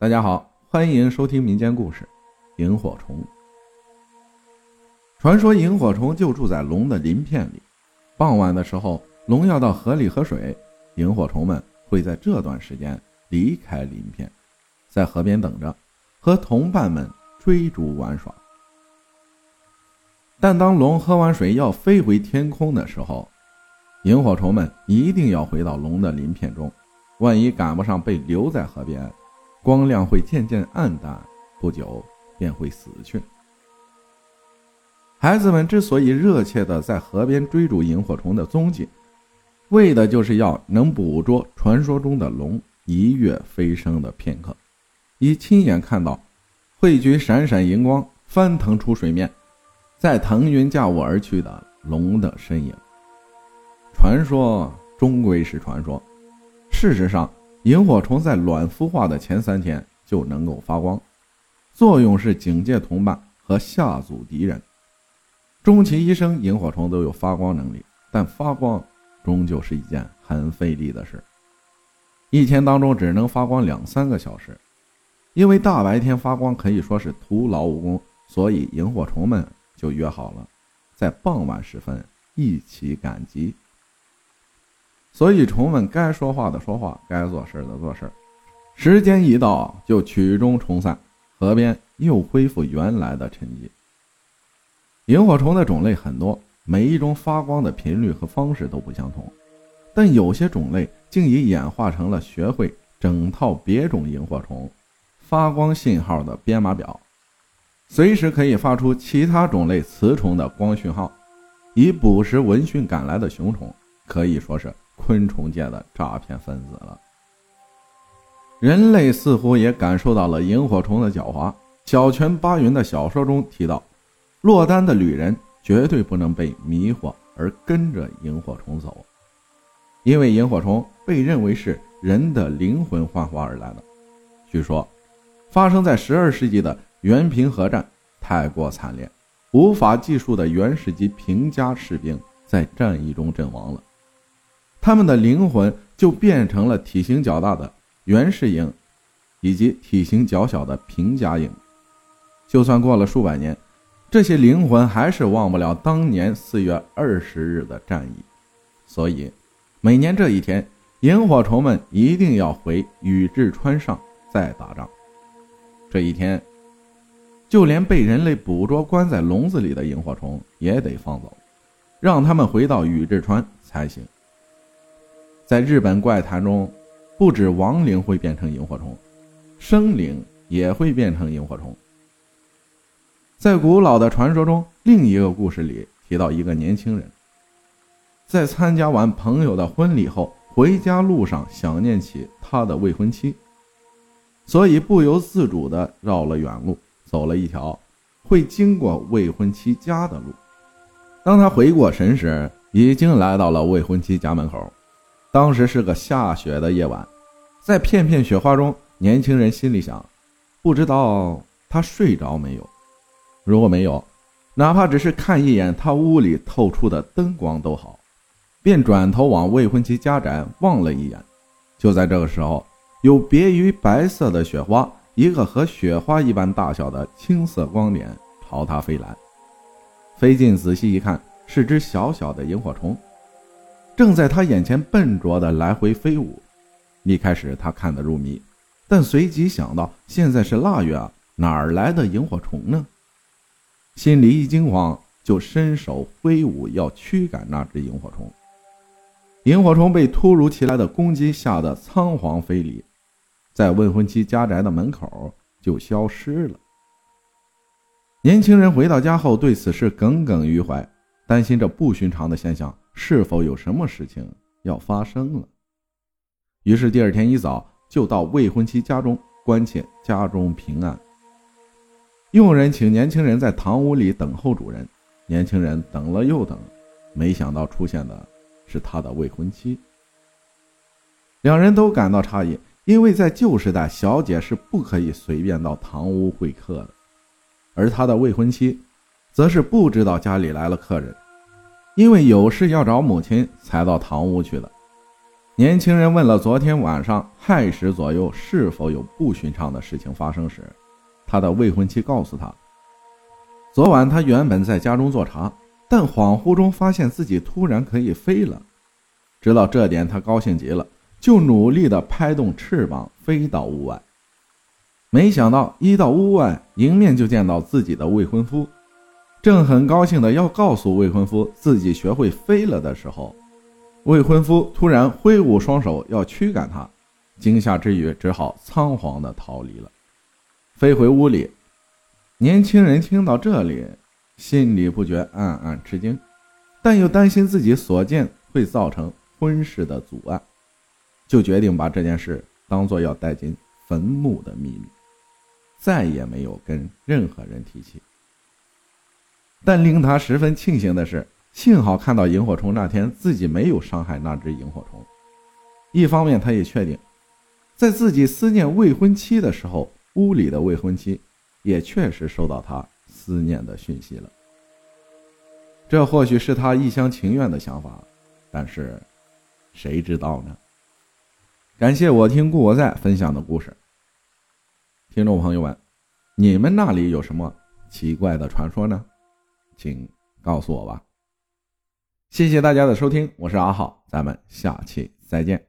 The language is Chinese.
大家好，欢迎收听民间故事《萤火虫》。传说萤火虫就住在龙的鳞片里，傍晚的时候，龙要到河里喝水，萤火虫们会在这段时间离开鳞片，在河边等着，和同伴们追逐玩耍。但当龙喝完水要飞回天空的时候，萤火虫们一定要回到龙的鳞片中，万一赶不上，被留在河边。光亮会渐渐暗淡，不久便会死去。孩子们之所以热切地在河边追逐萤火虫的踪迹，为的就是要能捕捉传说中的龙一跃飞升的片刻，以亲眼看到汇聚闪闪荧光、翻腾出水面，在腾云驾雾而去的龙的身影。传说终归是传说，事实上。萤火虫在卵孵化的前三天就能够发光，作用是警戒同伴和吓阻敌人。终其一生，萤火虫都有发光能力，但发光终究是一件很费力的事，一天当中只能发光两三个小时。因为大白天发光可以说是徒劳无功，所以萤火虫们就约好了，在傍晚时分一起赶集。所以，虫们该说话的说话，该做事的做事。时间一到，就曲终虫散，河边又恢复原来的沉寂。萤火虫的种类很多，每一种发光的频率和方式都不相同，但有些种类竟已演化成了学会整套别种萤火虫发光信号的编码表，随时可以发出其他种类雌虫的光讯号，以捕食闻讯赶来的雄虫，可以说是。昆虫界的诈骗分子了。人类似乎也感受到了萤火虫的狡猾。小泉八云的小说中提到，落单的旅人绝对不能被迷惑而跟着萤火虫走，因为萤火虫被认为是人的灵魂幻化而来的。据说，发生在十二世纪的原平和战太过惨烈，无法计数的原始级平家士兵在战役中阵亡了。他们的灵魂就变成了体型较大的原始鹰，以及体型较小的平家鹰。就算过了数百年，这些灵魂还是忘不了当年四月二十日的战役。所以，每年这一天，萤火虫们一定要回宇治川上再打仗。这一天，就连被人类捕捉关在笼子里的萤火虫也得放走，让他们回到宇治川才行。在日本怪谈中，不止亡灵会变成萤火虫，生灵也会变成萤火虫。在古老的传说中，另一个故事里提到一个年轻人，在参加完朋友的婚礼后，回家路上想念起他的未婚妻，所以不由自主地绕了远路，走了一条会经过未婚妻家的路。当他回过神时，已经来到了未婚妻家门口。当时是个下雪的夜晚，在片片雪花中，年轻人心里想：不知道他睡着没有？如果没有，哪怕只是看一眼他屋里透出的灯光都好。便转头往未婚妻家宅望了一眼。就在这个时候，有别于白色的雪花，一个和雪花一般大小的青色光点朝他飞来。飞近仔细一看，是只小小的萤火虫。正在他眼前笨拙地来回飞舞，一开始他看得入迷，但随即想到现在是腊月啊，哪儿来的萤火虫呢？心里一惊慌，就伸手挥舞要驱赶那只萤火虫。萤火虫被突如其来的攻击吓得仓皇飞离，在未婚妻家宅的门口就消失了。年轻人回到家后，对此事耿耿于怀，担心这不寻常的现象。是否有什么事情要发生了？于是第二天一早就到未婚妻家中关切家中平安。佣人请年轻人在堂屋里等候主人。年轻人等了又等，没想到出现的是他的未婚妻。两人都感到诧异，因为在旧时代，小姐是不可以随便到堂屋会客的，而他的未婚妻，则是不知道家里来了客人。因为有事要找母亲，才到堂屋去的。年轻人问了昨天晚上亥时左右是否有不寻常的事情发生时，他的未婚妻告诉他，昨晚他原本在家中做茶，但恍惚中发现自己突然可以飞了。知道这点，他高兴极了，就努力地拍动翅膀飞到屋外。没想到一到屋外，迎面就见到自己的未婚夫，正很高兴的要告诉未婚夫自己学会飞了的时候。未婚夫突然挥舞双手要驱赶他，惊吓之余只好仓皇地逃离了，飞回屋里。年轻人听到这里，心里不觉暗暗吃惊，但又担心自己所见会造成婚事的阻碍，就决定把这件事当做要带进坟墓的秘密，再也没有跟任何人提起。但令他十分庆幸的是。幸好看到萤火虫那天，自己没有伤害那只萤火虫。一方面，他也确定，在自己思念未婚妻的时候，屋里的未婚妻也确实收到他思念的讯息了。这或许是他一厢情愿的想法，但是谁知道呢？感谢我听故我在分享的故事。听众朋友们，你们那里有什么奇怪的传说呢？请告诉我吧。谢谢大家的收听，我是阿浩，咱们下期再见。